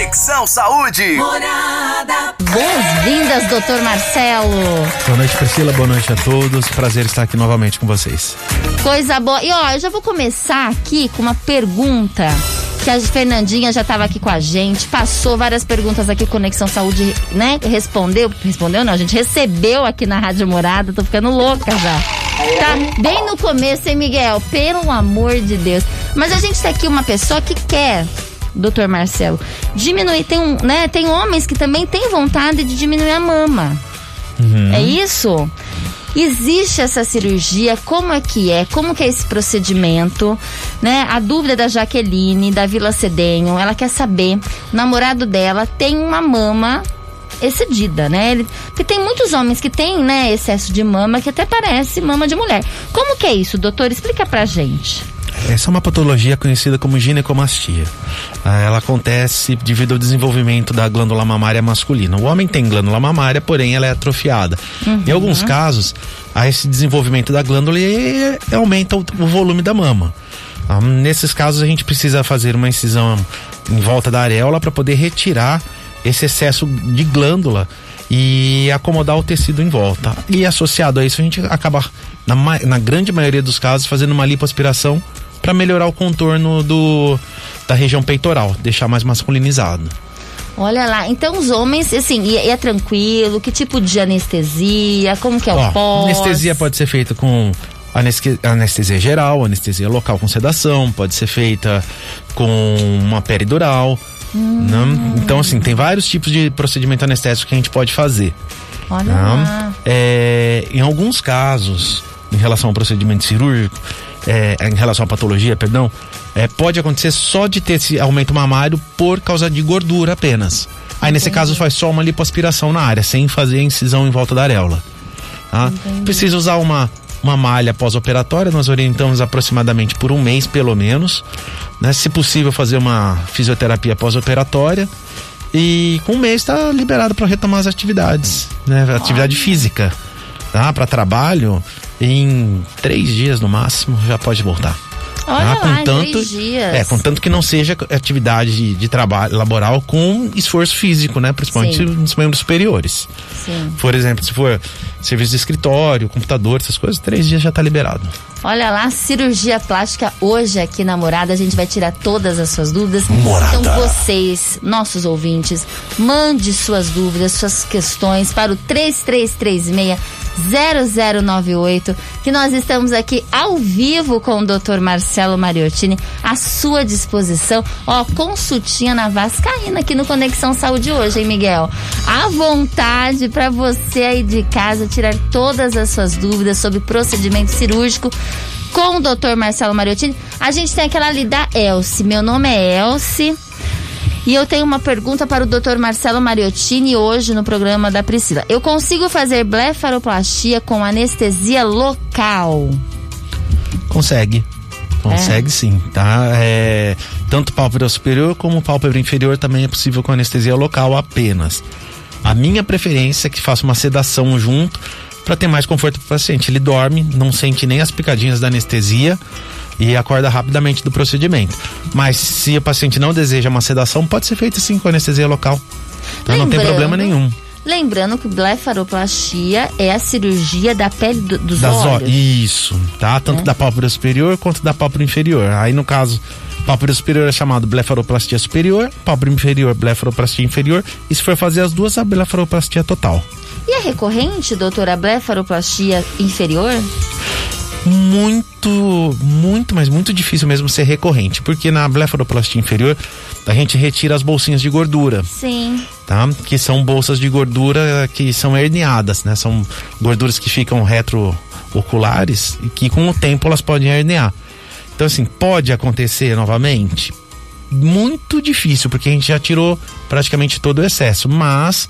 Conexão Saúde. Morada. Boas-vindas, doutor Marcelo. Boa noite, Priscila. Boa noite a todos. Prazer estar aqui novamente com vocês. Coisa boa. E ó, eu já vou começar aqui com uma pergunta que a Fernandinha já estava aqui com a gente, passou várias perguntas aqui, Conexão Saúde, né? Respondeu, respondeu não, a gente recebeu aqui na Rádio Morada, tô ficando louca já. Tá bem no começo, hein, Miguel? Pelo amor de Deus. Mas a gente tem aqui uma pessoa que quer doutor Marcelo, diminuir. Tem, um, né, tem homens que também têm vontade de diminuir a mama. Uhum. É isso? Existe essa cirurgia? Como é que é? Como que é esse procedimento? Né? A dúvida da Jaqueline, da Vila Cedenho, ela quer saber. O namorado dela tem uma mama excedida, né? Ele, porque tem muitos homens que têm, né, excesso de mama que até parece mama de mulher. Como que é isso, doutor? Explica pra gente. Essa é uma patologia conhecida como ginecomastia. Ah, ela acontece devido ao desenvolvimento da glândula mamária masculina. O homem tem glândula mamária, porém ela é atrofiada. Uhum. Em alguns casos, há esse desenvolvimento da glândula e aumenta o, o volume da mama. Ah, nesses casos, a gente precisa fazer uma incisão em volta da areola para poder retirar esse excesso de glândula e acomodar o tecido em volta. E associado a isso, a gente acaba, na, na grande maioria dos casos, fazendo uma lipoaspiração para melhorar o contorno do, da região peitoral, deixar mais masculinizado. Olha lá, então os homens, assim, e, e é tranquilo? Que tipo de anestesia? Como que é o pós? Anestesia pode ser feita com anestesia geral, anestesia local com sedação, pode ser feita com uma peridural. Hum. Né? Então, assim, tem vários tipos de procedimento anestésico que a gente pode fazer. Olha né? lá. É, em alguns casos, em relação ao procedimento cirúrgico, é, em relação à patologia, perdão, é, pode acontecer só de ter esse aumento mamário por causa de gordura apenas. Aí nesse caso faz só uma lipoaspiração na área, sem fazer incisão em volta da areola. Tá? Precisa usar uma, uma malha pós-operatória, nós orientamos aproximadamente por um mês pelo menos. Né? Se possível, fazer uma fisioterapia pós-operatória. E com um mês está liberado para retomar as atividades, né? Atividade física, tá? Para trabalho, em três dias no máximo já pode voltar. Olha tá? lá, em três dias. É, contanto que não seja atividade de, de trabalho laboral com esforço físico, né? Principalmente Sim. nos membros superiores. Sim. Por exemplo, se for serviço de escritório, computador, essas coisas, três dias já está liberado. Olha lá, cirurgia plástica hoje aqui na Morada. A gente vai tirar todas as suas dúvidas. Morada. Então vocês, nossos ouvintes, mande suas dúvidas, suas questões para o 3336 0098, que nós estamos aqui ao vivo com o Dr. Marcelo Mariottini, à sua disposição. Ó, consultinha na Vascaína aqui no Conexão Saúde hoje, hein, Miguel? À vontade para você aí de casa tirar todas as suas dúvidas sobre procedimento cirúrgico com o Dr. Marcelo Mariottini. A gente tem aquela ali da Elce. Meu nome é Elce. E eu tenho uma pergunta para o Dr. Marcelo Mariottini hoje no programa da Priscila. Eu consigo fazer blefaroplastia com anestesia local? Consegue. Consegue sim, tá? É, tanto pálpebra superior como pálpebra inferior também é possível com anestesia local apenas. A minha preferência é que faça uma sedação junto para ter mais conforto para o paciente. Ele dorme, não sente nem as picadinhas da anestesia e acorda rapidamente do procedimento. Mas se o paciente não deseja uma sedação, pode ser feito sim com anestesia local. Então não tem Lembrando- problema nenhum. Lembrando que blefaroplastia é a cirurgia da pele do- dos Das olhos. Isso, tá? Tanto É. da pálpebra superior quanto da pálpebra inferior. Aí no caso, pálpebra superior é chamado blefaroplastia superior, pálpebra inferior, blefaroplastia inferior. E se for fazer as duas, a blefaroplastia total. E é recorrente, doutora, a blefaroplastia inferior? Muito, muito, mas muito difícil mesmo ser recorrente, porque na blefaroplastia inferior a gente retira as bolsinhas de gordura, Sim. tá? Que são bolsas de gordura que são herniadas, né? São gorduras que ficam retrooculares e que com o tempo elas podem herniar. Então assim, pode acontecer novamente? Muito difícil, porque a gente já tirou praticamente todo o excesso, mas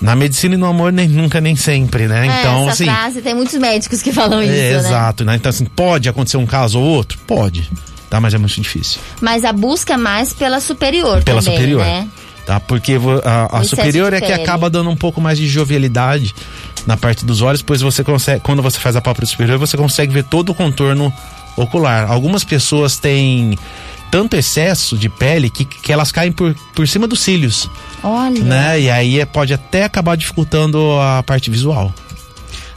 na medicina e no amor nem nunca nem sempre, né? É, então essa assim, frase tem muitos médicos que falam isso, é, né? Exato, né? Então, assim, pode acontecer um caso ou outro? Pode, tá? Mas é muito difícil. Mas a busca é mais pela superior Pela também, superior. né? Tá? Porque a, a excesso superior é que acaba dando um pouco mais de jovialidade na parte dos olhos, pois você consegue, quando você faz a pálpebra superior, você consegue ver todo o contorno ocular. Algumas pessoas têm tanto excesso de pele que, que elas caem por, por cima dos cílios. Olha. Né? E aí é, pode até acabar dificultando a parte visual.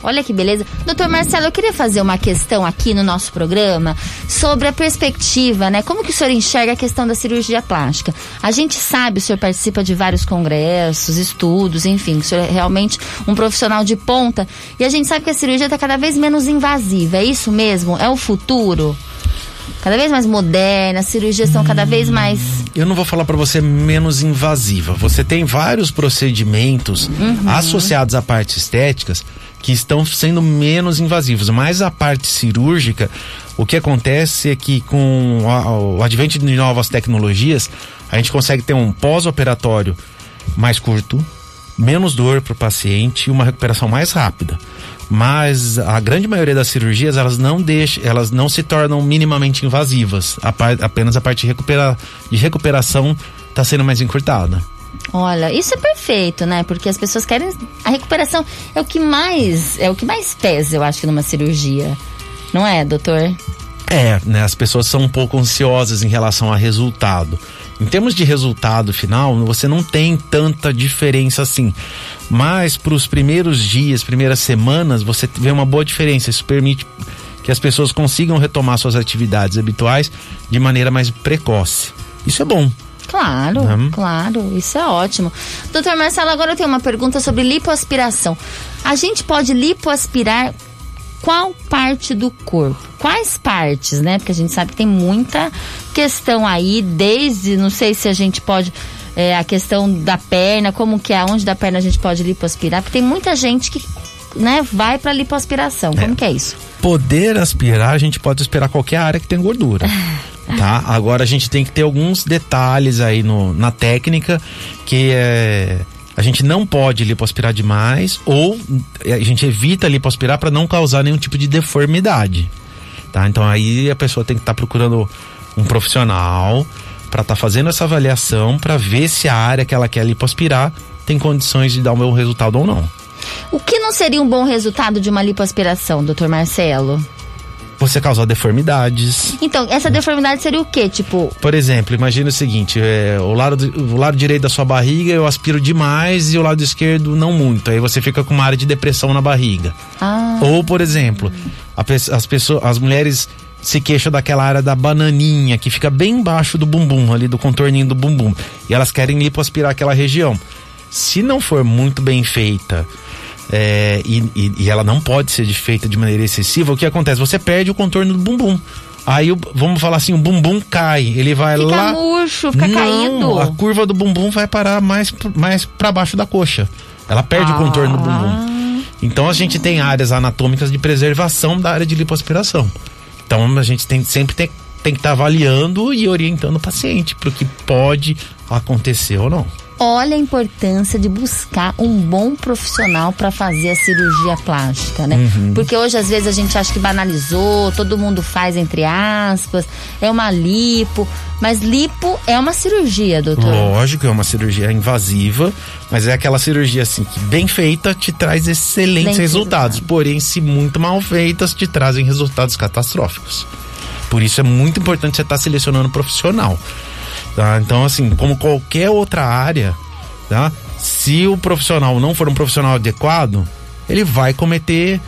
Olha que beleza. Doutor Marcelo, eu queria fazer uma questão aqui no nosso programa sobre a perspectiva, né? Como que o senhor enxerga a questão da cirurgia plástica? A gente sabe, o senhor participa de vários congressos, estudos, enfim, o senhor é realmente um profissional de ponta. E a gente sabe que a cirurgia está cada vez menos invasiva. É isso mesmo? É o futuro? Cada vez mais moderna, as cirurgias são cada vez mais. Eu não vou falar para você menos invasiva. Você tem vários procedimentos uhum. associados a partes estéticas que estão sendo menos invasivos, mas a parte cirúrgica, o que acontece é que com o advento de novas tecnologias, a gente consegue ter um pós-operatório mais curto, menos dor para o paciente e uma recuperação mais rápida mas a grande maioria das cirurgias elas não deixam, elas não se tornam minimamente invasivas. A apenas a parte de, recupera, de recuperação está sendo mais encurtada. Olha, isso é perfeito, né? Porque as pessoas querem a recuperação é o que mais é o que mais pesa, eu acho, numa cirurgia. Não é, doutor? É, né? As pessoas são um pouco ansiosas em relação a resultado. Em termos de resultado final, você não tem tanta diferença assim. Mas para os primeiros dias, primeiras semanas, você vê uma boa diferença. Isso permite que as pessoas consigam retomar suas atividades habituais de maneira mais precoce. Isso é bom. Claro, uhum. claro, isso é ótimo. Doutor Marcelo, agora eu tenho uma pergunta sobre lipoaspiração. A gente pode lipoaspirar qual parte do corpo? Quais partes, né? Porque a gente sabe que tem muita questão aí, desde, não sei se a gente pode. É, a questão da perna, como que é, onde da perna a gente pode lipoaspirar, porque tem muita gente que né, vai para lipoaspiração. Como é. que é isso? Poder aspirar, a gente pode aspirar qualquer área que tem gordura. tá? Agora a gente tem que ter alguns detalhes aí no, na técnica que é a gente não pode lipoaspirar demais ou a gente evita lipoaspirar para não causar nenhum tipo de deformidade. Tá? Então aí a pessoa tem que estar tá procurando um profissional para estar tá fazendo essa avaliação para ver se a área que ela quer lipoaspirar tem condições de dar o meu resultado ou não. O que não seria um bom resultado de uma lipoaspiração, doutor Marcelo? Você causar deformidades. Então, essa deformidade seria o quê? Tipo. Por exemplo, imagina o seguinte: é, o, lado, o lado direito da sua barriga eu aspiro demais e o lado esquerdo não muito. Aí você fica com uma área de depressão na barriga. Ah. Ou, por exemplo, a, as pessoas, as mulheres se queixam daquela área da bananinha que fica bem embaixo do bumbum, ali do contorninho do bumbum. E elas querem lipoaspirar aquela região. Se não for muito bem feita, é, e, e, e, ela não pode ser feita de maneira excessiva, o que acontece? Você perde o contorno do bumbum. Aí, vamos falar assim, o bumbum cai, ele vai fica lá... Fica murcho, fica não, caído. a curva do bumbum vai parar mais, mais para baixo da coxa. Ela perde ah. o contorno do bumbum. Então, a gente tem áreas anatômicas de preservação da área de lipoaspiração. Então, a gente tem, sempre tem, tem que estar tá avaliando e orientando o paciente para o que pode acontecer ou não olha a importância de buscar um bom profissional para fazer a cirurgia plástica, né? Uhum. Porque hoje às vezes a gente acha que banalizou, todo mundo faz entre aspas, é uma lipo, mas lipo é uma cirurgia, doutor. Lógico, é uma cirurgia invasiva, mas é aquela cirurgia assim que bem feita te traz excelentes bem resultados, resultado. porém se muito mal feitas te trazem resultados catastróficos. Por isso é muito importante você estar tá selecionando um profissional. Tá? Então, assim, como qualquer outra área, tá? se o profissional não for um profissional adequado, ele vai cometer,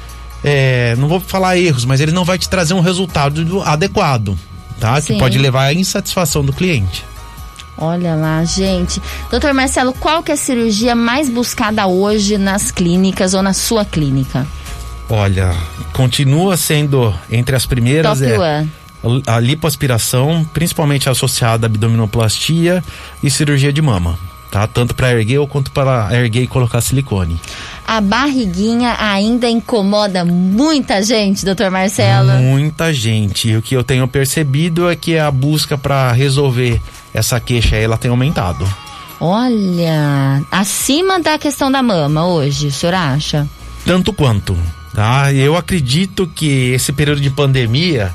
é, não vou falar erros, mas ele não vai te trazer um resultado adequado, tá? Sim. Que pode levar à insatisfação do cliente. Olha lá, gente. Doutor Marcelo, qual que é a cirurgia mais buscada hoje nas clínicas ou na sua clínica? Olha, continua sendo entre as primeiras. Top é, one a lipoaspiração, principalmente associada à abdominoplastia e cirurgia de mama. Tá? Tanto para erguer ou quanto para erguer e colocar silicone. A barriguinha ainda incomoda muita gente, doutor Marcelo? Muita gente. E o que eu tenho percebido é que a busca para resolver essa queixa ela tem aumentado. Olha, acima da questão da mama hoje, o senhor acha? Tanto quanto. Tá? Eu acredito que esse período de pandemia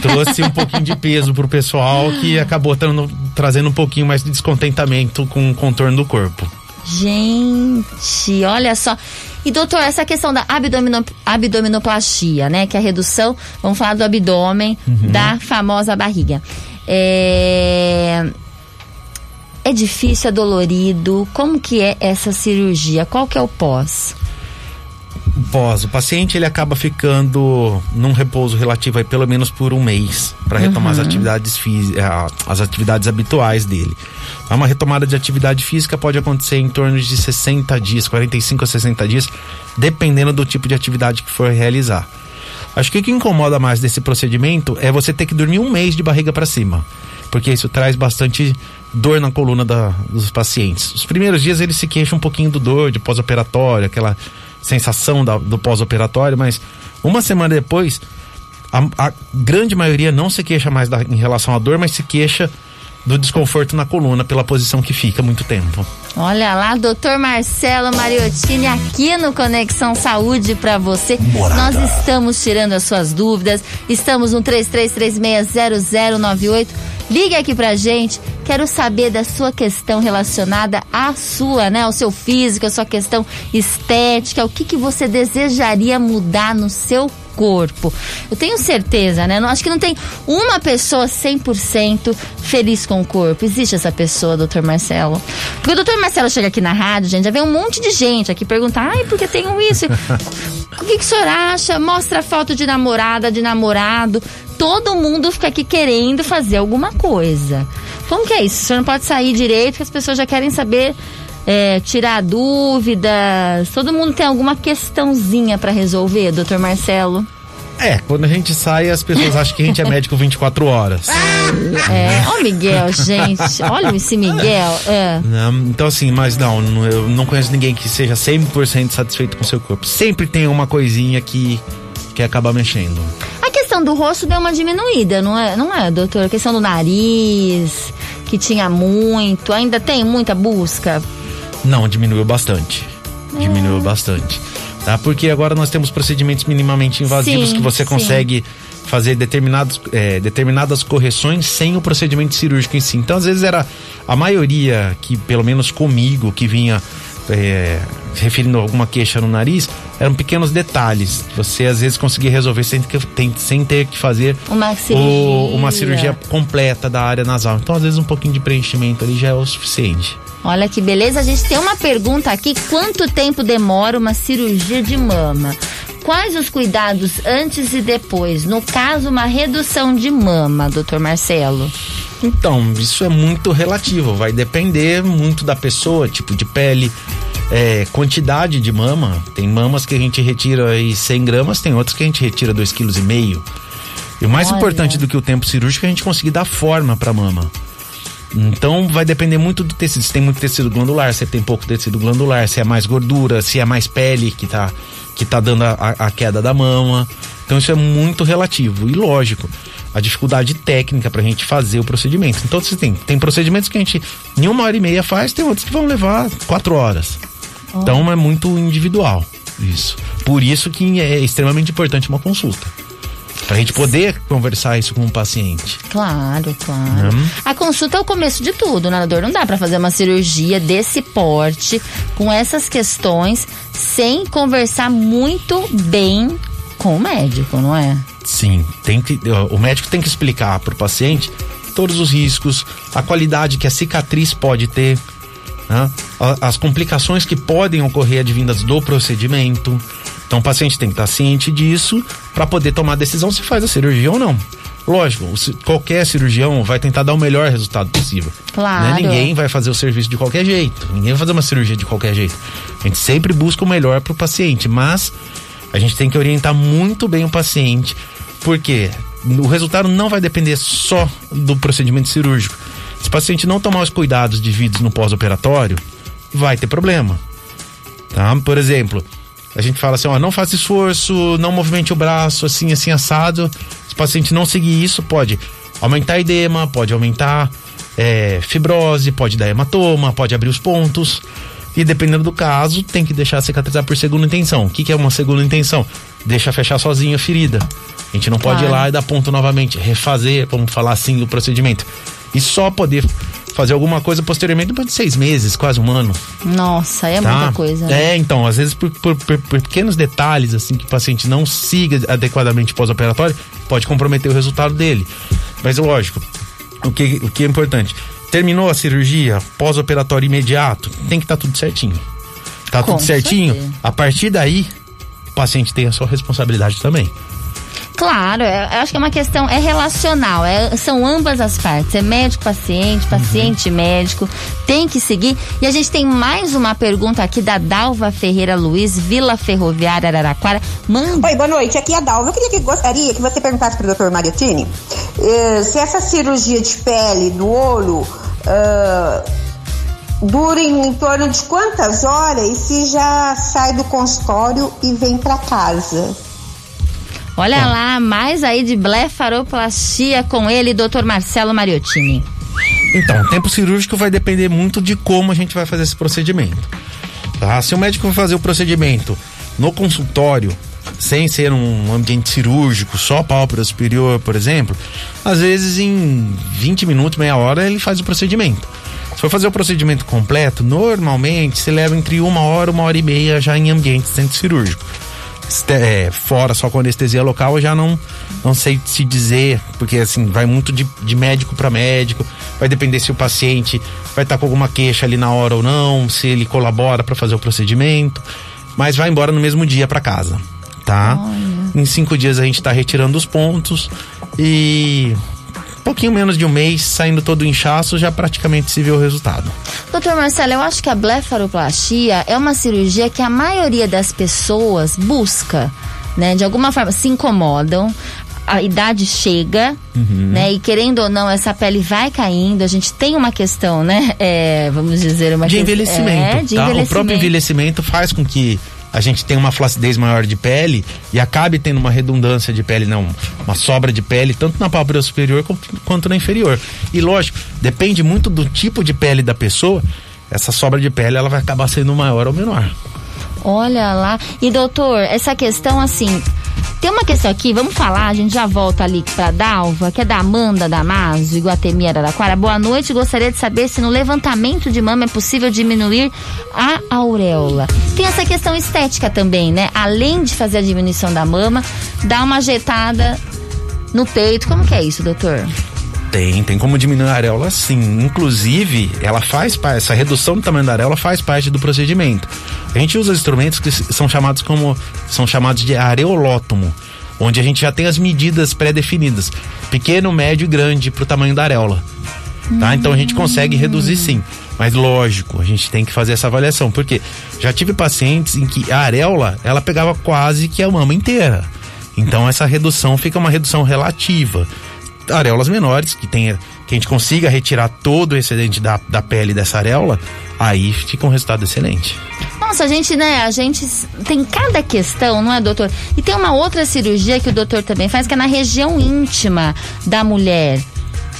trouxe um pouquinho de peso pro pessoal que acabou tando, trazendo um pouquinho mais de descontentamento com o contorno do corpo. Gente, olha só. E doutor, essa questão da abdomino, abdominoplastia, né? Que é a redução, vamos falar do abdômen, uhum. da famosa barriga. É... é difícil, é dolorido. Como que é essa cirurgia? Qual que é o pós? Pós. O paciente ele acaba ficando num repouso relativo aí pelo menos por um mês para retomar uhum. as atividades físicas, as atividades habituais dele. Então, uma retomada de atividade física pode acontecer em torno de 60 dias, 45 a 60 dias, dependendo do tipo de atividade que for realizar. Acho que o que incomoda mais desse procedimento é você ter que dormir um mês de barriga para cima, porque isso traz bastante dor na coluna da, dos pacientes. Os primeiros dias eles se queixam um pouquinho do dor de pós-operatório, aquela sensação da, do pós-operatório, mas uma semana depois, a, a, grande maioria não se queixa mais da, em relação à dor, mas se queixa do desconforto na coluna pela posição que fica muito tempo. Olha lá, doutor Marcelo Mariottini aqui no Conexão Saúde para você. Morada. Nós estamos tirando as suas dúvidas. Estamos no 33360098. Ligue aqui pra gente. Quero saber da sua questão relacionada à sua, né, ao seu físico, a sua questão estética, o que que você desejaria mudar no seu corpo. Eu tenho certeza, né? Não, acho que não tem uma pessoa 100% feliz com o corpo. Existe essa pessoa, doutor Marcelo. Porque o doutor Marcelo chega aqui na rádio, gente, já vem um monte de gente aqui perguntar, ai, porque tenho isso? o que, que o senhor acha? Mostra a foto de namorada, de namorado. Todo mundo fica aqui querendo fazer alguma coisa. Como que é isso? O senhor não pode sair direito, porque as pessoas já querem saber é, tirar dúvidas? Todo mundo tem alguma questãozinha para resolver, doutor Marcelo? É, quando a gente sai, as pessoas acham que a gente é médico 24 horas. É, ó Miguel, gente. Olha esse Miguel. É. Não, então, assim, mas não, eu não conheço ninguém que seja 100% satisfeito com seu corpo. Sempre tem uma coisinha que, que acaba mexendo. Questão do rosto deu uma diminuída, não é, não é, doutor? A questão do nariz, que tinha muito, ainda tem muita busca não, diminuiu bastante. Diminuiu é. bastante. Tá? Porque agora nós temos procedimentos minimamente invasivos sim, que você consegue sim. fazer determinados, é, determinadas correções sem o procedimento cirúrgico em si. Então, às vezes, era a maioria que, pelo menos comigo, que vinha é, referindo alguma queixa no nariz, eram pequenos detalhes. Você às vezes conseguia resolver sem, tem, sem ter que fazer uma cirurgia. O, uma cirurgia completa da área nasal. Então, às vezes, um pouquinho de preenchimento ali já é o suficiente. Olha que beleza. A gente tem uma pergunta aqui: quanto tempo demora uma cirurgia de mama? Quais os cuidados antes e depois? No caso, uma redução de mama, doutor Marcelo. Então, isso é muito relativo, vai depender muito da pessoa, tipo de pele, é, quantidade de mama. Tem mamas que a gente retira aí 100 gramas, tem outras que a gente retira 2,5 kg. E o mais Olha. importante do que o tempo cirúrgico é a gente conseguir dar forma para a mama. Então vai depender muito do tecido. Se tem muito tecido glandular, se tem pouco tecido glandular, se é mais gordura, se é mais pele que tá, que tá dando a, a queda da mama. Então isso é muito relativo. E lógico, a dificuldade técnica para a gente fazer o procedimento. Então você tem, tem procedimentos que a gente em uma hora e meia faz, tem outros que vão levar quatro horas. Oh. Então é muito individual isso. Por isso que é extremamente importante uma consulta. Pra gente poder conversar isso com o paciente. Claro, claro. Hum. A consulta é o começo de tudo, doutor? Não dá para fazer uma cirurgia desse porte, com essas questões, sem conversar muito bem com o médico, não é? Sim, tem que, o médico tem que explicar para o paciente todos os riscos, a qualidade que a cicatriz pode ter, né? as complicações que podem ocorrer advindas do procedimento. Então o paciente tem que estar ciente disso para poder tomar a decisão se faz a cirurgia ou não. Lógico, qualquer cirurgião vai tentar dar o melhor resultado possível. Né? Claro. Né? Ninguém vai fazer o serviço de qualquer jeito. Ninguém vai fazer uma cirurgia de qualquer jeito. A gente sempre busca o melhor para o paciente, mas a gente tem que orientar muito bem o paciente, porque o resultado não vai depender só do procedimento cirúrgico. Se o paciente não tomar os cuidados devidos no pós-operatório, vai ter problema. Tá? Por exemplo, a gente fala assim, ó, não faça esforço, não movimente o braço assim, assim, assado. Se o paciente não seguir isso, pode aumentar edema, pode aumentar é, fibrose, pode dar hematoma, pode abrir os pontos. E dependendo do caso, tem que deixar cicatrizar por segunda intenção. O que, que é uma segunda intenção? Deixa fechar sozinho a ferida. A gente não pode claro. ir lá e dar ponto novamente, refazer, vamos falar assim, o procedimento. E só poder fazer alguma coisa posteriormente depois de seis meses, quase um ano. Nossa, é tá? muita coisa. Né? É, então, às vezes por, por, por, pequenos detalhes, assim, que o paciente não siga adequadamente pós-operatório, pode comprometer o resultado dele. Mas lógico, o que, o que é importante? Terminou a cirurgia, pós-operatório imediato, tem que estar tá tudo certinho. Tá Com tudo certinho? certeza. A partir daí, o paciente tem a sua responsabilidade também. Claro, é- eu acho que é uma questão, é relacional, é- são ambas as partes, é médico-paciente, paciente-médico, tem que seguir. E a gente tem mais uma pergunta aqui da Dalva Ferreira Luiz, Vila Ferroviária Araraquara. Manda. Oi, boa noite. Aqui é a Dalva. Eu queria que gostaria que você perguntasse para o Dr. Mariottini eh, se essa cirurgia de pele do olho ah, dura em, em torno de quantas horas e se já sai do consultório e vem para casa. Olha lá, mais aí de blefaroplastia com ele, Dr. Marcelo Mariottini. Então, o tempo cirúrgico vai depender muito de como a gente vai fazer esse procedimento. Tá? Se o médico vai fazer o procedimento no consultório, sem ser um ambiente cirúrgico, só pálpebra superior, por exemplo, às vezes em 20 minutos, meia hora, ele faz o procedimento. Se for fazer o procedimento completo, normalmente se leva entre uma hora, uma hora e meia já em ambiente centro cirúrgico. É, fora só com anestesia local, eu já não, não sei se dizer, porque assim, vai muito de, de médico para médico, vai depender se o paciente vai estar com alguma queixa ali na hora ou não, se ele colabora para fazer o procedimento, mas vai embora no mesmo dia para casa, tá? Em cinco dias a gente está retirando os pontos e pouquinho menos de um mês, saindo todo o inchaço, já praticamente se vê o resultado. Doutor Marcelo, eu acho que a blefaroplastia é uma cirurgia que a maioria das pessoas busca, né? De alguma forma se incomodam. A idade chega, Uhum. né? E querendo ou não, essa pele vai caindo. A gente tem uma questão, né? É, vamos dizer, uma de que- envelhecimento, É, de tá? O próprio envelhecimento. envelhecimento faz com que a gente tenha uma flacidez maior de pele e acabe tendo uma redundância de pele, não, uma sobra de pele, tanto na pálpebra superior quanto na inferior. E lógico, depende muito do tipo de pele da pessoa, essa sobra de pele ela vai acabar sendo maior ou menor. Olha lá. E doutor, essa questão assim. Tem uma questão aqui, vamos falar, a gente já volta ali pra Dalva, que é da Amanda Damaso, Iguatemi Araraquara. Boa noite, gostaria de saber se no levantamento de mama é possível diminuir a auréola. Tem essa questão estética também, né? Além de fazer a diminuição da mama, dá uma ajeitada no peito. Como que é isso, doutor? Tem, tem como diminuir a areola sim. Inclusive, ela faz parte, essa redução do tamanho da areola faz parte do procedimento. A gente usa instrumentos que são chamados como são chamados de areolótomo, onde a gente já tem as medidas pré-definidas, pequeno, médio e grande para o tamanho da areola. Tá? Então a gente consegue reduzir sim. Mas lógico, a gente tem que fazer essa avaliação, porque já tive pacientes em que a areola, ela pegava quase que a mama inteira. Então essa redução fica uma redução relativa. Areolas menores, que, tenha, que a gente consiga retirar todo o excedente da, da pele dessa areola, aí fica um resultado excelente. Nossa, a gente, né, a gente tem cada questão, não é, doutor? E tem uma outra cirurgia que o doutor também faz, que é na região íntima da mulher.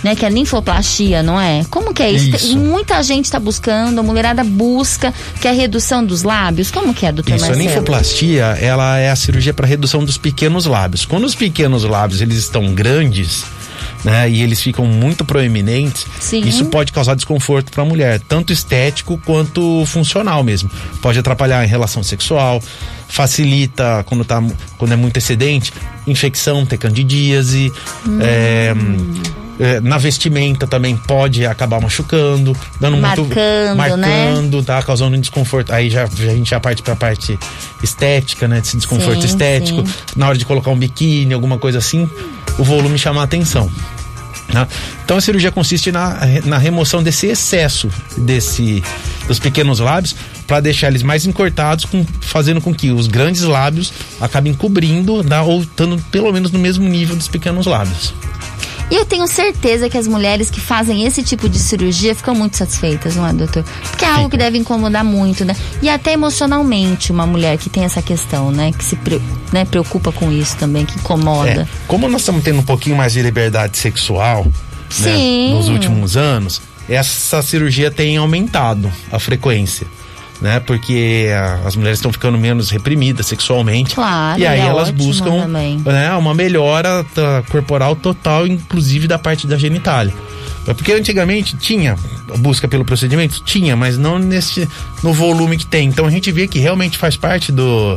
Né, que é a linfoplastia, não é? Como que é isso? Isso. Muita gente está buscando, a mulherada busca, que é a redução dos lábios. Como que é, doutor Isso, a Marcelo? linfoplastia, ela é a cirurgia para redução dos pequenos lábios. Quando os pequenos lábios eles estão grandes, né, e eles ficam muito proeminentes, Sim. isso pode causar desconforto para a mulher, tanto estético quanto funcional mesmo. Pode atrapalhar em relação sexual, facilita quando tá quando é muito excedente, infecção, ter candidíase, é, é, na vestimenta também pode acabar machucando, dando muito Marcando, né? marcando, tá causando um desconforto. Aí já, a gente já parte pra parte estética, né? Desse desconforto Sim, estético. sim. Na hora de colocar um biquíni, alguma coisa assim, o volume chama a atenção. né? Então a cirurgia consiste na, na remoção desse excesso desse, dos pequenos lábios para deixar eles mais encurtados, com, fazendo com que os grandes lábios acabem cobrindo né, ou estando pelo menos no mesmo nível dos pequenos lábios. E eu tenho certeza que as mulheres que fazem esse tipo de cirurgia ficam muito satisfeitas, não é, doutor? Porque é algo que deve incomodar muito, né? E até emocionalmente, uma mulher que tem essa questão, né? Que se né, preocupa com isso também, que incomoda. É, como nós estamos tendo um pouquinho mais de liberdade sexual né, nos últimos anos, essa cirurgia tem aumentado a frequência. Né, porque ah, as mulheres estão ficando menos reprimidas sexualmente. Claro, e aí é elas buscam também. né, uma melhora tá, corporal total, inclusive da parte da genitália. É Porque antigamente tinha busca pelo procedimento? Tinha, mas não nesse, no volume que tem. Então a gente vê que realmente faz parte do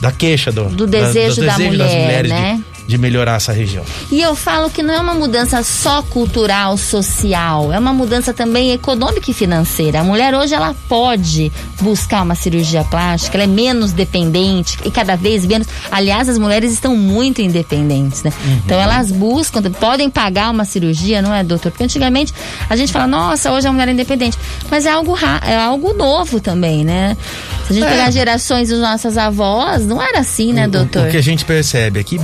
da queixa, do, Do da- desejo da mulher, das mulheres né? De, melhorar essa região. E eu falo que não é uma mudança só cultural, social, é uma mudança também econômica e financeira. A mulher hoje ela pode buscar uma cirurgia plástica, ela é menos dependente e cada vez menos. Aliás, as mulheres estão muito independentes, né? Uhum. Então elas buscam, podem pagar uma cirurgia, não é, doutor? Porque antigamente a gente fala, nossa, hoje a mulher é independente, mas é algo é algo novo também, né? Se a gente é. pegar gerações das nossas avós, não era assim, né, doutor? O, o que a gente percebe aqui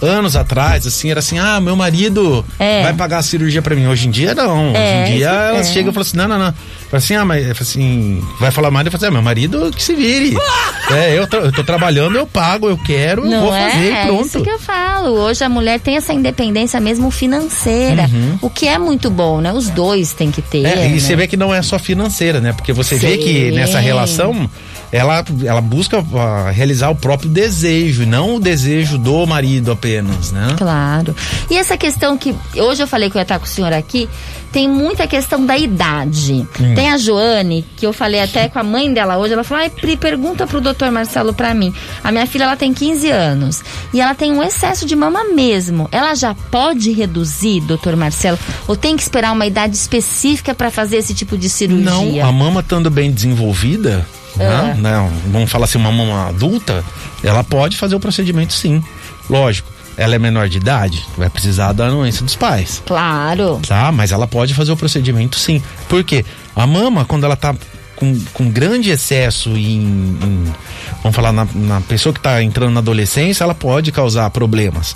anos atrás, assim, era assim, ah, meu marido é. vai pagar a cirurgia para mim. Hoje em dia, não. É, Hoje em dia, é. chegam e falam assim, não, não, não. Fala assim, ah, mas assim, vai falar marido, fala assim, ah, meu marido que se vire. é, eu, tô, eu tô trabalhando, eu pago, eu quero, não eu vou é? fazer, pronto. É isso que eu falo. Hoje a mulher tem essa independência mesmo financeira, uhum. o que é muito bom, né? Os dois têm que ter. É, né? E você vê que não é só financeira, né? Porque você Sim. vê que nessa relação ela, ela busca uh, realizar o próprio desejo, não o desejo do marido apenas, né? Claro. E essa questão que hoje eu falei que eu ia estar com o senhor aqui, tem muita questão da idade. Hum. Tem a Joane, que eu falei até com a mãe dela hoje, ela falou: ai, Pri, pergunta pro doutor Marcelo pra mim. A minha filha, ela tem 15 anos e ela tem um excesso de mama mesmo. Ela já pode reduzir, doutor Marcelo, ou tem que esperar uma idade específica para fazer esse tipo de cirurgia? Não, a mama estando bem desenvolvida, né? Vamos falar assim, uma mama adulta, ela pode fazer o procedimento sim. Lógico, ela é menor de idade, vai precisar da anuência dos pais. Claro. Tá, mas ela pode fazer o procedimento sim. Por quê? A mama, quando ela tá com, com grande excesso em, em vamos falar, na, na pessoa que está entrando na adolescência, ela pode causar problemas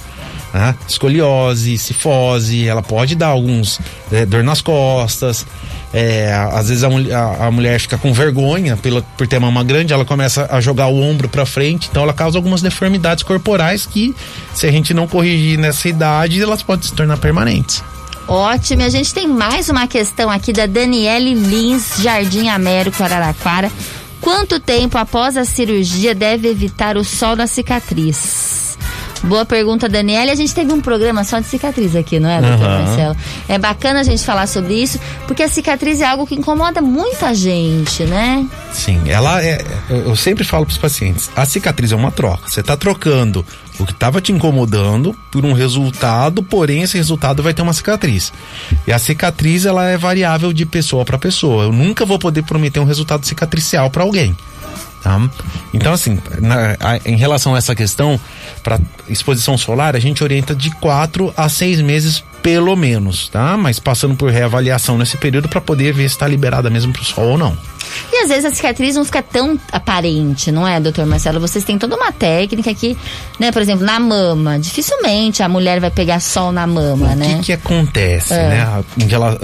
né? escoliose, cifose, ela pode dar alguns é, dor nas costas. É, às vezes a, a, a, mulher fica com vergonha pela, por ter mama grande, ela começa a jogar o ombro para frente, então ela causa algumas deformidades corporais que, se a gente não corrigir nessa idade, elas podem se tornar permanentes. Ótimo, a gente tem mais uma questão aqui da Daniele Lins, Jardim Américo, Araraquara. Quanto tempo após a cirurgia deve evitar o sol na cicatriz? Boa pergunta, Daniela. A gente teve um programa só de cicatriz aqui, não é, doutor uhum. Marcelo? É bacana a gente falar sobre isso, porque a cicatriz é algo que incomoda muita gente, né? Sim, ela é. Eu sempre falo para os pacientes: a cicatriz é uma troca. Você está trocando o que estava te incomodando por um resultado, porém esse resultado vai ter uma cicatriz. E a cicatriz ela é variável de pessoa para pessoa. Eu nunca vou poder prometer um resultado cicatricial para alguém. Tá? Então, assim, na, a, em relação a essa questão, para exposição solar, a gente orienta de quatro a seis meses pelo menos, tá? Mas passando por reavaliação nesse período para poder ver se está liberada mesmo para o sol ou não. E às vezes a cicatriz não fica tão aparente, não é, doutor Marcelo? Vocês têm toda uma técnica que, né, por exemplo, na mama, dificilmente a mulher vai pegar sol na mama, o né? O que, que acontece, é. né,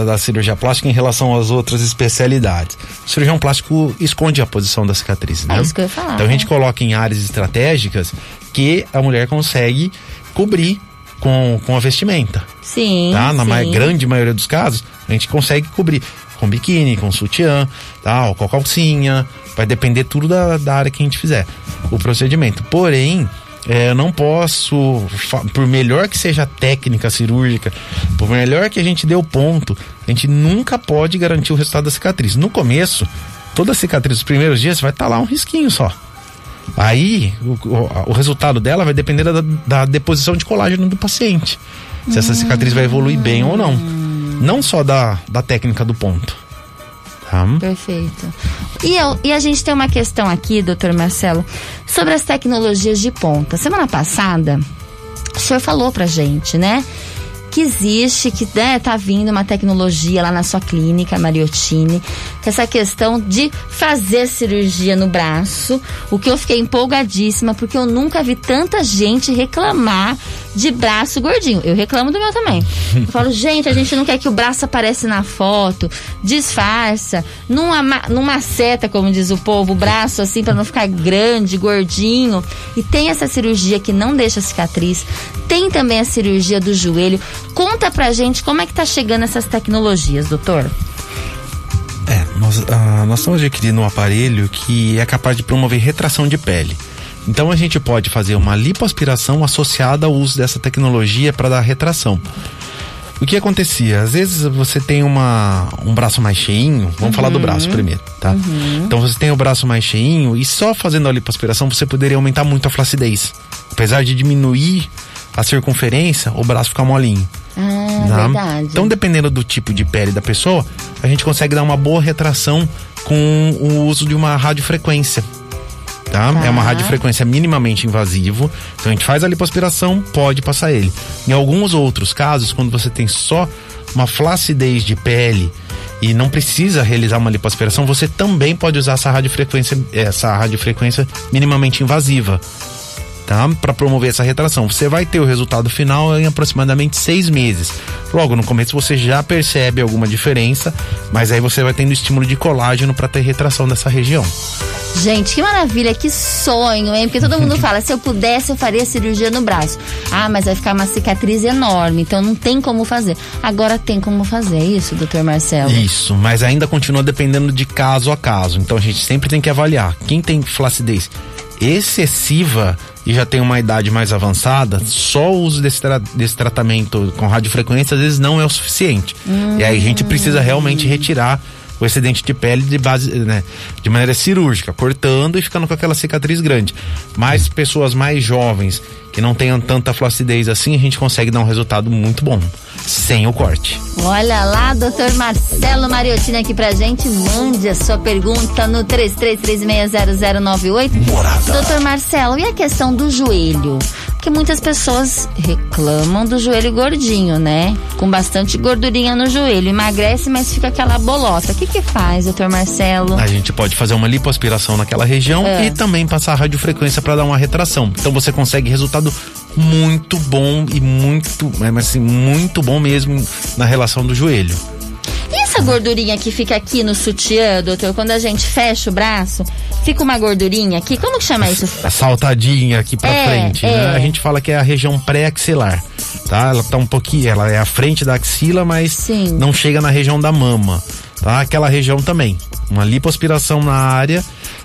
da cirurgia plástica em relação às outras especialidades? O cirurgião plástico esconde a posição da cicatriz, né? É isso que eu ia falar. Então a gente coloca em áreas estratégicas que a mulher consegue cobrir com, com a vestimenta. Sim. Tá? Na sim. grande maioria dos casos, a gente consegue cobrir com biquíni, com sutiã, tal, com calcinha. Vai depender tudo da, da área que a gente fizer o procedimento. Porém, é, eu não posso, por melhor que seja a técnica cirúrgica, por melhor que a gente dê o ponto, a gente nunca pode garantir o resultado da cicatriz. No começo, toda cicatriz, os primeiros dias, vai estar tá lá um risquinho só. Aí, o, o, resultado dela vai depender da, da, deposição de colágeno do paciente. Se essa cicatriz vai evoluir bem ou não. Não só da, da técnica do ponto. Tá? Perfeito. E, eu, e a gente tem uma questão aqui, doutor Marcelo, sobre as tecnologias de ponta. Semana passada, o senhor falou pra gente, né? Que existe, que né, tá vindo uma tecnologia lá na sua clínica, Mariottini, que essa questão de fazer cirurgia no braço, o que eu fiquei empolgadíssima, porque eu nunca vi tanta gente reclamar de braço gordinho. Eu reclamo do meu também. Eu falo, gente, a gente não quer que o braço apareça na foto, disfarça, numa, numa seta, como diz o povo, o braço assim, para não ficar grande, gordinho. E tem essa cirurgia que não deixa cicatriz, tem também a cirurgia do joelho. Conta pra gente como é que tá chegando essas tecnologias, doutor. É, nós, ah, nós estamos adquirindo um aparelho que é capaz de promover retração de pele. Então a gente pode fazer uma lipoaspiração associada ao uso dessa tecnologia para dar retração. O que acontecia? Às vezes você tem uma, um braço mais cheinho, vamos uhum. falar do braço primeiro, tá? Uhum. Então você tem o braço mais cheinho e só fazendo a lipoaspiração você poderia aumentar muito a flacidez. Apesar de diminuir a circunferência, o braço fica molinho. Ah, tá? verdade. Então, dependendo do tipo de pele da pessoa, a gente consegue dar uma boa retração com o uso de uma radiofrequência. Tá? Tá. É uma radiofrequência minimamente invasivo. Então a gente faz a lipoaspiração, pode passar ele. Em alguns outros casos, quando você tem só uma flacidez de pele e não precisa realizar uma lipoaspiração, você também pode usar essa radiofrequência, essa radiofrequência minimamente invasiva tá? Para promover essa retração. Você vai ter o resultado final em aproximadamente seis meses. Logo no começo você já percebe alguma diferença, mas aí você vai tendo estímulo de colágeno para ter retração dessa região. Gente, que maravilha, que sonho, hein? Porque todo mundo fala, se eu pudesse, eu faria cirurgia no braço. Ah, mas vai ficar uma cicatriz enorme, então não tem como fazer. Agora tem como fazer, é isso, doutor Marcelo? Isso, mas ainda continua dependendo de caso a caso. Então a gente sempre tem que avaliar. Quem tem flacidez excessiva e já tem uma idade mais avançada, só o uso desse, tra desse tratamento com radiofrequência às vezes não é o suficiente. E aí a gente precisa realmente retirar o excedente de pele de base, né, de maneira cirúrgica, cortando e ficando com aquela cicatriz grande. Mas pessoas mais jovens que não tenham tanta flacidez assim, a gente consegue dar um resultado muito bom, sem o corte. Olha lá, doutor Marcelo Mariottini aqui pra gente. Mande a sua pergunta no 33360098. Doutor Marcelo, e a questão do joelho? Porque muitas pessoas reclamam do joelho gordinho, né? Com bastante gordurinha no joelho. Emagrece, mas fica aquela bolota. O que que faz, doutor Marcelo? A gente pode fazer uma lipoaspiração naquela região É. e também passar radiofrequência para dar uma retração. Então você consegue resultado muito bom e muito, mas assim, muito bom mesmo na relação do joelho. E essa gordurinha que fica aqui no sutiã, doutor? Quando a gente fecha o braço, fica uma gordurinha aqui. Como que chama isso? A saltadinha aqui pra É, frente, né? é. A gente fala que é a região pré-axilar, tá? Ela tá um pouquinho, ela é a frente da axila, mas Sim. não chega na região da mama, tá? Aquela região também. Uma lipoaspiração na área,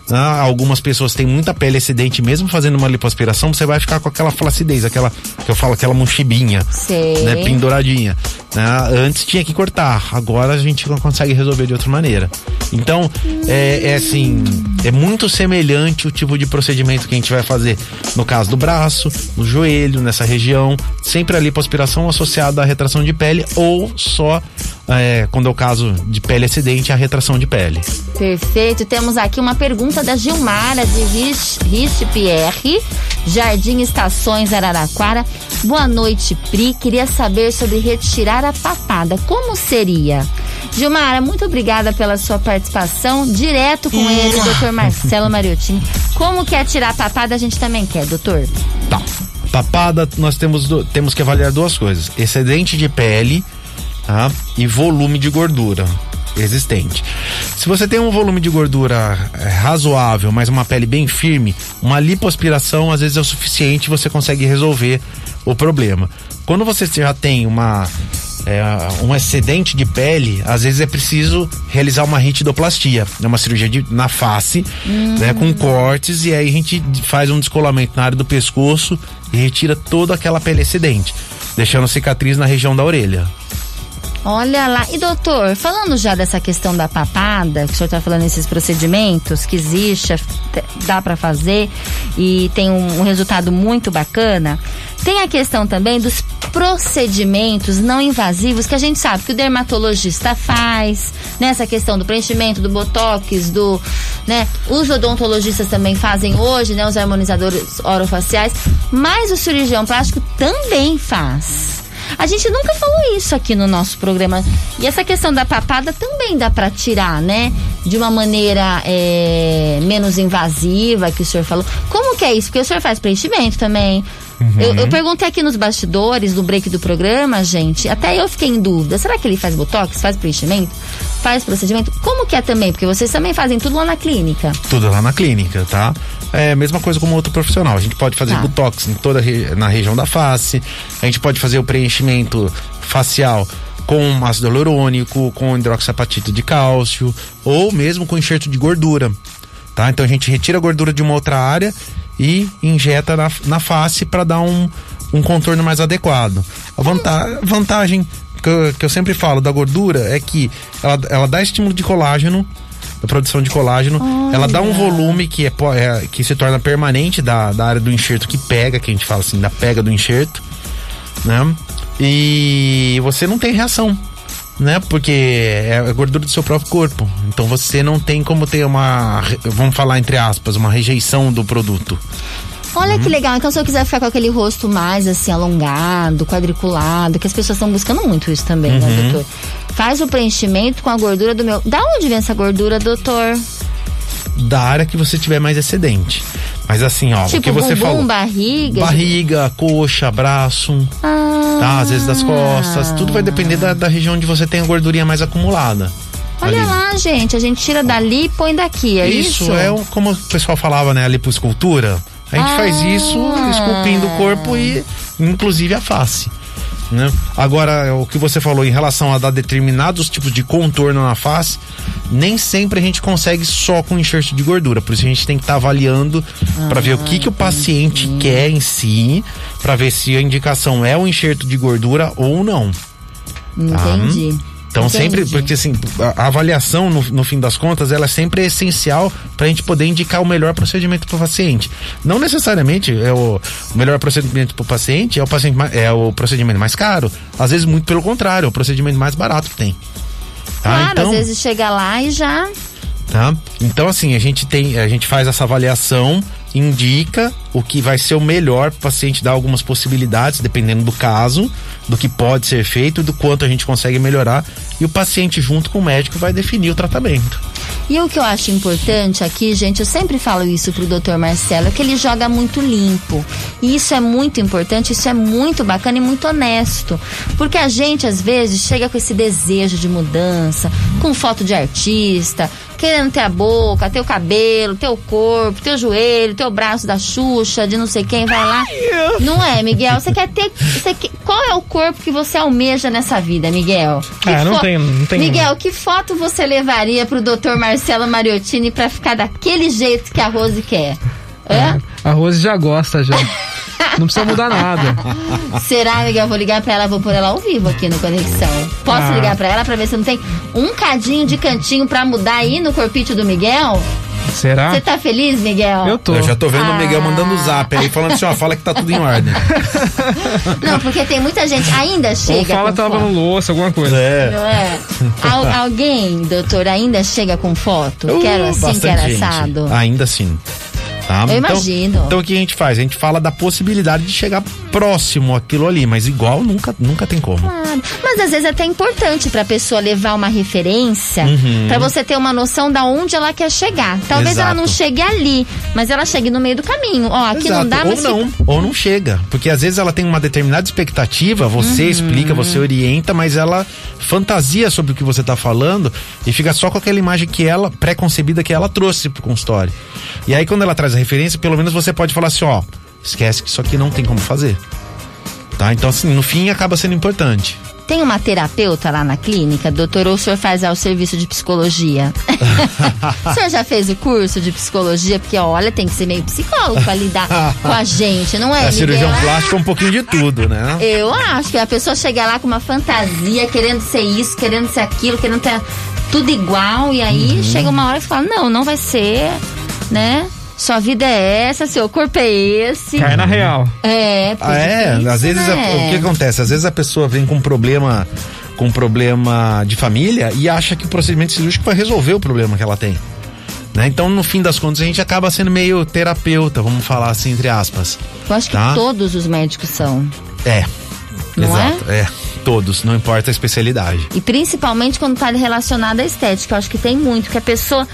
né? algumas pessoas têm muita pele excedente, mesmo fazendo uma lipoaspiração, você vai ficar com aquela flacidez, aquela, que eu falo, aquela mochibinha, Sei. né? Penduradinha. né? Antes tinha que cortar, agora a gente consegue resolver de outra maneira. Então, é, é assim, é muito semelhante o tipo de procedimento que a gente vai fazer no caso do braço, no joelho, nessa região, sempre a lipoaspiração associada à retração de pele ou só, é, quando é o caso de pele excedente, a retração de pele. Perfeito. Temos aqui uma pergunta da Gilmara de Rich, Rich Pierre, Jardim Estações Araraquara. Boa noite, Pri. Queria saber sobre retirar a papada. Como seria? Gilmara, muito obrigada pela sua participação. Direto com ele, doutor Marcelo Mariottini. Como que é tirar a papada? A gente também quer, doutor. Tá. Papada, nós temos, temos que avaliar duas coisas: excedente de pele tá? e volume de gordura existente. Se você tem um volume de gordura é, razoável, mas uma pele bem firme, uma lipoaspiração às vezes é o suficiente e você consegue resolver o problema. Quando você já tem uma é, um excedente de pele, às vezes é preciso realizar uma ritidoplastia, é uma cirurgia de- na face, né, com cortes e aí a gente faz um descolamento na área do pescoço e retira toda aquela pele excedente, deixando cicatriz na região da orelha. Olha lá. E doutor, falando já dessa questão da papada, que o senhor está falando esses procedimentos que existe, te- dá para fazer e tem um, um resultado muito bacana. Tem a questão também dos procedimentos não invasivos que a gente sabe que o dermatologista faz, nessa questão do preenchimento, do botox, do, né, os odontologistas também fazem hoje, né, os harmonizadores orofaciais, mas o cirurgião plástico também faz. A gente nunca falou isso aqui no nosso programa. E essa questão da papada também dá pra tirar, né? De uma maneira é, menos invasiva, que o senhor falou. Como que é isso? Porque o senhor faz preenchimento também. Eu, eu perguntei aqui nos bastidores, no break do programa, gente. Até eu fiquei em dúvida. Será que ele faz botox, faz preenchimento, faz procedimento? Como que é também? Porque vocês também fazem tudo lá na clínica. Tudo lá na clínica, tá? É a mesma coisa como outro profissional. A gente pode fazer Tá. botox em toda na região da face. A gente pode fazer o preenchimento facial com ácido hialurônico, com hidroxapatita de cálcio ou mesmo com enxerto de gordura, tá? Então a gente retira a gordura de uma outra área e injeta na, na face para dar um, um contorno mais adequado. A vanta- vantagem que eu, que eu sempre falo da gordura é que ela, ela dá estímulo de colágeno, da produção de colágeno, ela dá um volume que, é, é- que se torna permanente da, da área do enxerto que pega, que a gente fala assim, da pega do enxerto. né? E você não tem reação, né? Porque é a gordura do seu próprio corpo. Então você não tem como ter uma, vamos falar entre aspas, uma rejeição do produto. Olha que legal. Então, se eu quiser ficar com aquele rosto mais assim, alongado, quadriculado, que as pessoas estão buscando muito isso também, né, doutor? Faz o preenchimento com a gordura do meu. Da onde vem essa gordura, doutor? Da área que você tiver mais excedente. Mas assim, ó, Tipo, o que você bumbum, falou. barriga. Barriga, coxa, braço, Ah, tá? Às vezes das costas. Tudo vai depender da, da região onde você tem a gordurinha mais acumulada. Olha ali. lá, gente. A gente tira dali e põe daqui, é isso? é um- como o pessoal falava, né? A lipoescultura. A gente Ah. faz isso esculpindo o corpo e inclusive a face. Né? Agora, o que você falou em relação a dar determinados tipos de contorno na face, nem sempre a gente consegue só com enxerto de gordura. Por isso a gente tem que estar avaliando para ver o que, que o paciente quer em si, para ver se a indicação é o enxerto de gordura ou não. Entendi. Então Entendi. sempre, porque assim, a, avaliação no, no fim das contas, ela sempre é essencial para a gente poder indicar o melhor procedimento para o paciente. Não necessariamente é o, o melhor procedimento para o paciente é o paciente é o procedimento mais caro. Às vezes muito pelo contrário, é o procedimento mais barato que tem. Tá? Claro, então, às vezes chega lá e já. tá? Então assim, a gente tem, a gente faz essa avaliação, indica o que vai ser o melhor para o paciente dar algumas possibilidades, dependendo do caso, do que pode ser feito, do quanto a gente consegue melhorar, e o paciente junto com o médico vai definir o tratamento. E o que eu acho importante aqui, gente, eu sempre falo isso pro Dr. Marcelo, é que ele joga muito limpo. E isso é muito importante, isso é muito bacana e muito honesto. Porque a gente, às vezes, chega com esse desejo de mudança, com foto de artista, querendo ter a boca, ter o cabelo, ter o corpo, ter o joelho, ter o braço da Xuxa, de não sei quem, vai lá. Não é, Miguel? Você quer ter. Você quer- qual é o corpo que você almeja nessa vida, Miguel? Que Ah, não tem- não tem- Miguel, que foto você levaria pro Dr. Marcelo Mariottini pra ficar daquele jeito que a Rose quer? Hã? A Rose já gosta já. Não precisa mudar nada. Será, Miguel? Vou ligar pra ela, vou pôr ela ao vivo aqui no Conexão. Posso Ah. ligar pra ela pra ver se não tem um cadinho de cantinho pra mudar aí no corpite do Miguel? Será? Você tá feliz, Miguel? Eu tô. Eu já tô vendo o Miguel Ah. mandando zap aí, falando assim, ó, fala que tá tudo em ordem. Não, porque tem muita gente ainda chega. Ou fala tava foto. no louça, alguma coisa. É. Não é? Al- alguém, doutor, ainda chega com foto? quero Uh, assim, bastante quero gente. assado. Ainda assim. Tá? Eu Então- imagino. Então o que a gente faz? A gente fala da possibilidade de chegar próximo àquilo ali, mas igual nunca, nunca tem como. Claro. Mas às vezes é até importante pra pessoa levar uma referência, Uhum. pra você ter uma noção da onde ela quer chegar. Talvez ela Exato. não chegue ali, mas ela chegue no meio do caminho. Ó, aqui não Exato. dá, ou mas não, fica- ou não chega. Porque às vezes ela tem uma determinada expectativa, você Uhum. explica, você orienta, mas ela fantasia sobre o que você tá falando e fica só com aquela imagem que ela, pré-concebida que ela trouxe pro consultório. E aí quando ela traz a referência, pelo menos você pode falar assim, ó, esquece que isso aqui não tem como fazer. Tá? Então assim, no fim acaba sendo importante. Tem uma terapeuta lá na clínica, doutor, ou o senhor faz ah, o serviço de psicologia? o senhor já fez o curso de psicologia? Porque, olha, tem que ser meio psicólogo pra lidar com a gente, não é, a cirurgião Miguel? plástica é um pouquinho de tudo, né? Eu acho que a pessoa chega lá com uma fantasia, querendo ser isso, querendo ser aquilo, querendo ter tudo igual, e aí Uhum. chega uma hora você fala, não, não vai ser, né? Sua vida é essa, seu corpo é esse. Cai na real. É, porque Ah, é, difícil, às vezes a- né? o que acontece? Às vezes a pessoa vem com um problema com um problema de família e acha que o procedimento cirúrgico vai resolver o problema que ela tem. Né? Então, no fim das contas, a gente acaba sendo meio terapeuta, vamos falar assim, entre aspas. Eu acho que tá? todos os médicos são. É. Não exato. É? Todos, não importa a especialidade. E principalmente quando tá relacionado à estética. Eu acho que tem muito, que a pessoa,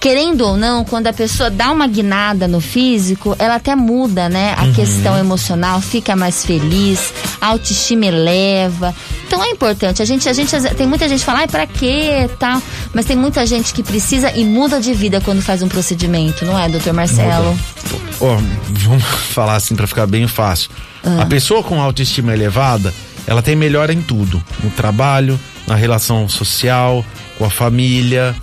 querendo ou não, quando a pessoa dá uma guinada no físico, ela até muda, né? Uhum. A questão emocional, fica mais feliz, a autoestima eleva. Então é importante. A gente, a gente tem muita gente que fala, ai, pra quê? Tal. Mas tem muita gente que precisa e muda de vida quando faz um procedimento, não é, doutor Marcelo? Ó, vamos falar assim pra ficar bem fácil. Ah. A pessoa com autoestima elevada, ela tem melhora em tudo. No trabalho, na relação social, com a família,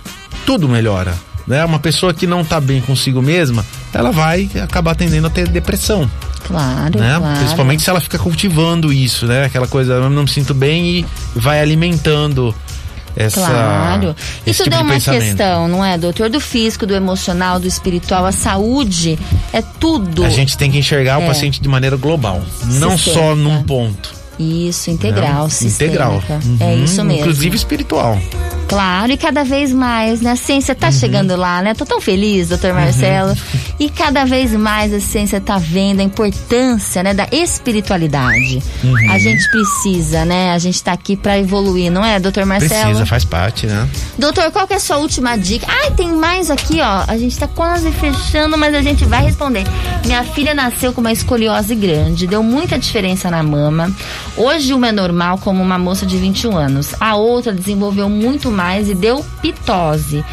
tudo melhora. Né? Uma pessoa que não tá bem consigo mesma, ela vai acabar tendendo a ter depressão. Claro, Né? claro. Principalmente se ela fica cultivando isso, né? Aquela coisa, eu não me sinto bem e vai alimentando essa. Claro. Isso tipo é de uma questão, não é, doutor? Do físico, do emocional, do espiritual, a saúde é tudo. A gente tem que enxergar É. o paciente de maneira global, não só num ponto. Isso, integral, né? sistêmica. Integral. É Uhum, isso mesmo. Inclusive espiritual. Claro, e cada vez mais, né? A ciência tá chegando lá, né? Tô tão feliz, doutor Marcelo. E cada vez mais a ciência tá vendo a importância, né, da espiritualidade. A gente precisa, né? A gente tá aqui pra evoluir, não é, doutor Marcelo? Precisa, faz parte, né? Doutor, qual que é a sua última dica? Ai, tem mais aqui, ó. A gente tá quase fechando, mas a gente vai responder. Minha filha nasceu com uma escoliose grande, deu muita diferença na mama. Hoje uma é normal, como uma moça de 21 anos. A outra desenvolveu muito e deu pitose.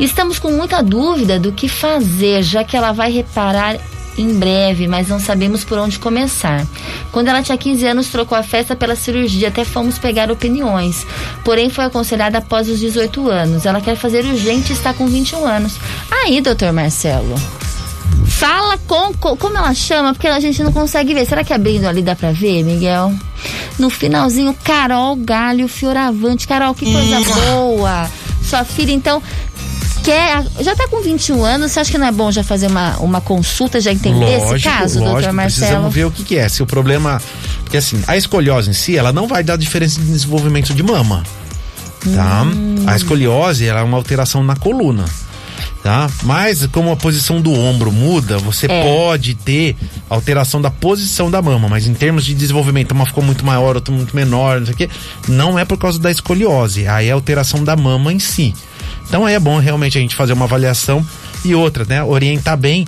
Estamos com muita dúvida do que fazer, já que ela vai reparar em breve, mas não sabemos por onde começar. Quando ela tinha 15 anos, trocou a festa pela cirurgia, até fomos pegar opiniões. Porém, foi aconselhada após os 18 anos. Ela quer fazer urgente e está com 21 anos. Aí, doutor Marcelo. Fala com, com- Como ela chama? Porque a gente não consegue ver. Será que abrindo ali dá pra ver, Miguel? No finalzinho, Carol Galho Fioravante. Carol, que coisa boa! Sua filha, então. Quer, já tá com 21 anos, você acha que não é bom já fazer uma, uma consulta, já entender esse caso, doutor Marcelo? Precisamos ver o que, que é. Se o problema. Porque assim, a escoliose em si, ela não vai dar diferença de desenvolvimento de mama. Tá? Hum. A escoliose ela é uma alteração na coluna. Tá? Mas como a posição do ombro muda, você É. pode ter alteração da posição da mama, mas em termos de desenvolvimento, uma ficou muito maior, outra muito menor, não sei o quê, não é por causa da escoliose, aí é alteração da mama em si. Então aí é bom realmente a gente fazer uma avaliação e outra, né? Orientar bem,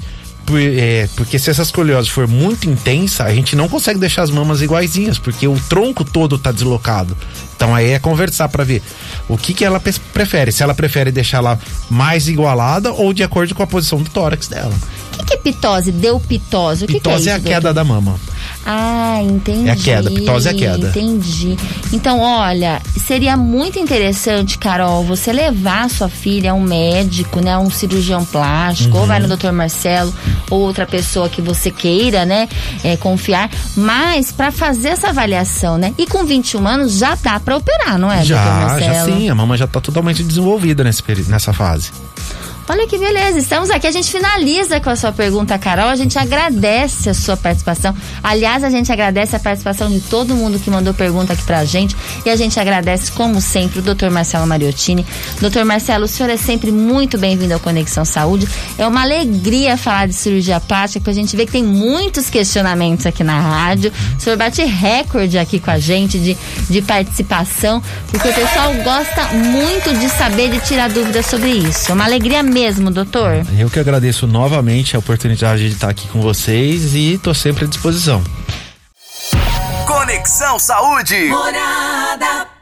por- é, porque se essa escoliose for muito intensa, a gente não consegue deixar as mamas iguaizinhas, porque o tronco todo tá deslocado. Então aí é conversar para ver o que que ela prefere, se ela prefere deixar ela mais igualada ou de acordo com a posição do tórax dela. Que, é pitose? Deu pitose? O que, que é Pitose isso? é a doutor? queda da mama. Ah, entendi. É a queda, pitose é a queda. Entendi. Então, olha, seria muito interessante, Carol, você levar sua filha a um médico, né? Um cirurgião plástico, ou vai Uhum. no Dr. Marcelo, ou outra pessoa que você queira, né? é, confiar, mas para fazer essa avaliação, né? E com 21 anos já dá para operar, não é, já, Marcelo? já sim, a mama já tá totalmente desenvolvida nesse, nessa fase. Olha que beleza, estamos aqui. A gente finaliza com a sua pergunta, Carol. A gente agradece a sua participação. Aliás, a gente agradece a participação de todo mundo que mandou pergunta aqui pra gente. E a gente agradece, como sempre, o Dr. Marcelo Mariottini. Dr. Marcelo, o senhor é sempre muito bem-vindo ao Conexão Saúde. É uma alegria falar de cirurgia plástica, porque a gente vê que tem muitos questionamentos aqui na rádio. O senhor bate recorde aqui com a gente de, de participação, porque o pessoal gosta muito de saber, de tirar dúvidas sobre isso. É uma alegria mesmo, doutor. Eu que agradeço novamente a oportunidade de estar aqui com vocês e tô sempre à disposição. Conexão Saúde. Morada.